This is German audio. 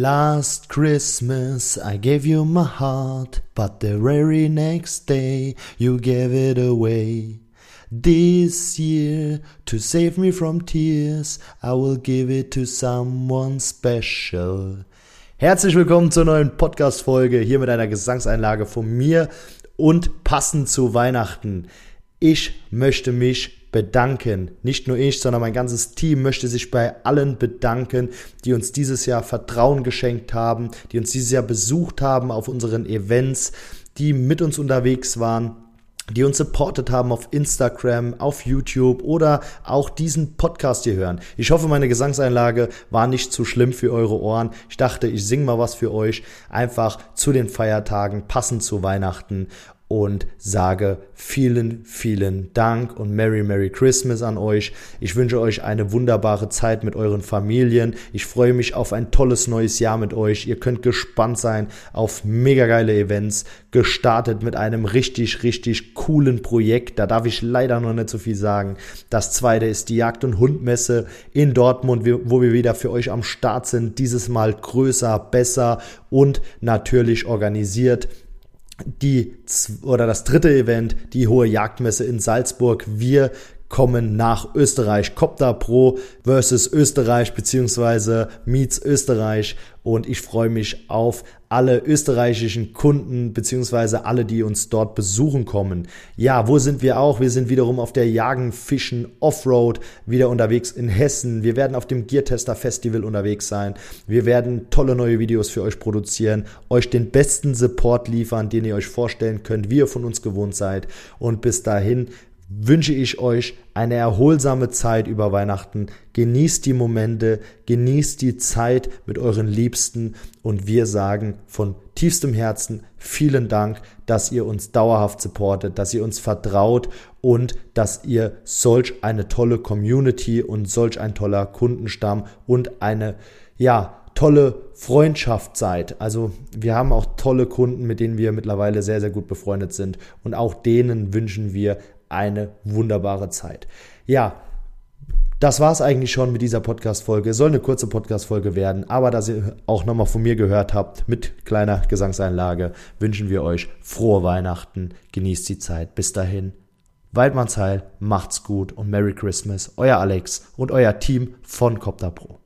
Last Christmas I gave you my heart, but the very next day you gave it away. This year, to save me from tears, I will give it to someone special. Herzlich willkommen zur neuen Podcast-Folge hier mit einer Gesangseinlage von mir und passend zu Weihnachten. Ich möchte mich bedanken. Nicht nur ich, sondern mein ganzes Team möchte sich bei allen bedanken, die uns dieses Jahr Vertrauen geschenkt haben, die uns dieses Jahr besucht haben auf unseren Events, die mit uns unterwegs waren die uns supportet haben auf Instagram, auf YouTube oder auch diesen Podcast hier hören. Ich hoffe, meine Gesangseinlage war nicht zu schlimm für eure Ohren. Ich dachte, ich singe mal was für euch, einfach zu den Feiertagen, passend zu Weihnachten und sage vielen, vielen Dank und Merry, Merry Christmas an euch. Ich wünsche euch eine wunderbare Zeit mit euren Familien. Ich freue mich auf ein tolles neues Jahr mit euch. Ihr könnt gespannt sein auf mega geile Events. Gestartet mit einem richtig, richtig coolen Projekt. Da darf ich leider noch nicht so viel sagen. Das zweite ist die Jagd- und Hundmesse in Dortmund, wo wir wieder für euch am Start sind. Dieses Mal größer, besser und natürlich organisiert die oder das dritte Event, die hohe Jagdmesse in Salzburg. Wir kommen nach Österreich. Copter Pro versus Österreich beziehungsweise Meets Österreich und ich freue mich auf alle österreichischen Kunden beziehungsweise alle, die uns dort besuchen kommen. Ja, wo sind wir auch? Wir sind wiederum auf der Jagen, Fischen, Offroad wieder unterwegs in Hessen. Wir werden auf dem Geartester Festival unterwegs sein. Wir werden tolle neue Videos für euch produzieren, euch den besten Support liefern, den ihr euch vorstellen könnt, wie ihr von uns gewohnt seid. Und bis dahin wünsche ich euch eine erholsame Zeit über Weihnachten. Genießt die Momente, genießt die Zeit mit euren Liebsten und wir sagen von tiefstem Herzen vielen Dank, dass ihr uns dauerhaft supportet, dass ihr uns vertraut und dass ihr solch eine tolle Community und solch ein toller Kundenstamm und eine ja, tolle Freundschaft seid. Also wir haben auch tolle Kunden, mit denen wir mittlerweile sehr, sehr gut befreundet sind. Und auch denen wünschen wir eine wunderbare Zeit. Ja, das war es eigentlich schon mit dieser Podcast-Folge. Soll eine kurze Podcast-Folge werden, aber dass ihr auch nochmal von mir gehört habt mit kleiner Gesangseinlage, wünschen wir euch frohe Weihnachten. Genießt die Zeit. Bis dahin. Waldmannsheil, macht's gut und Merry Christmas. Euer Alex und euer Team von Copter Pro.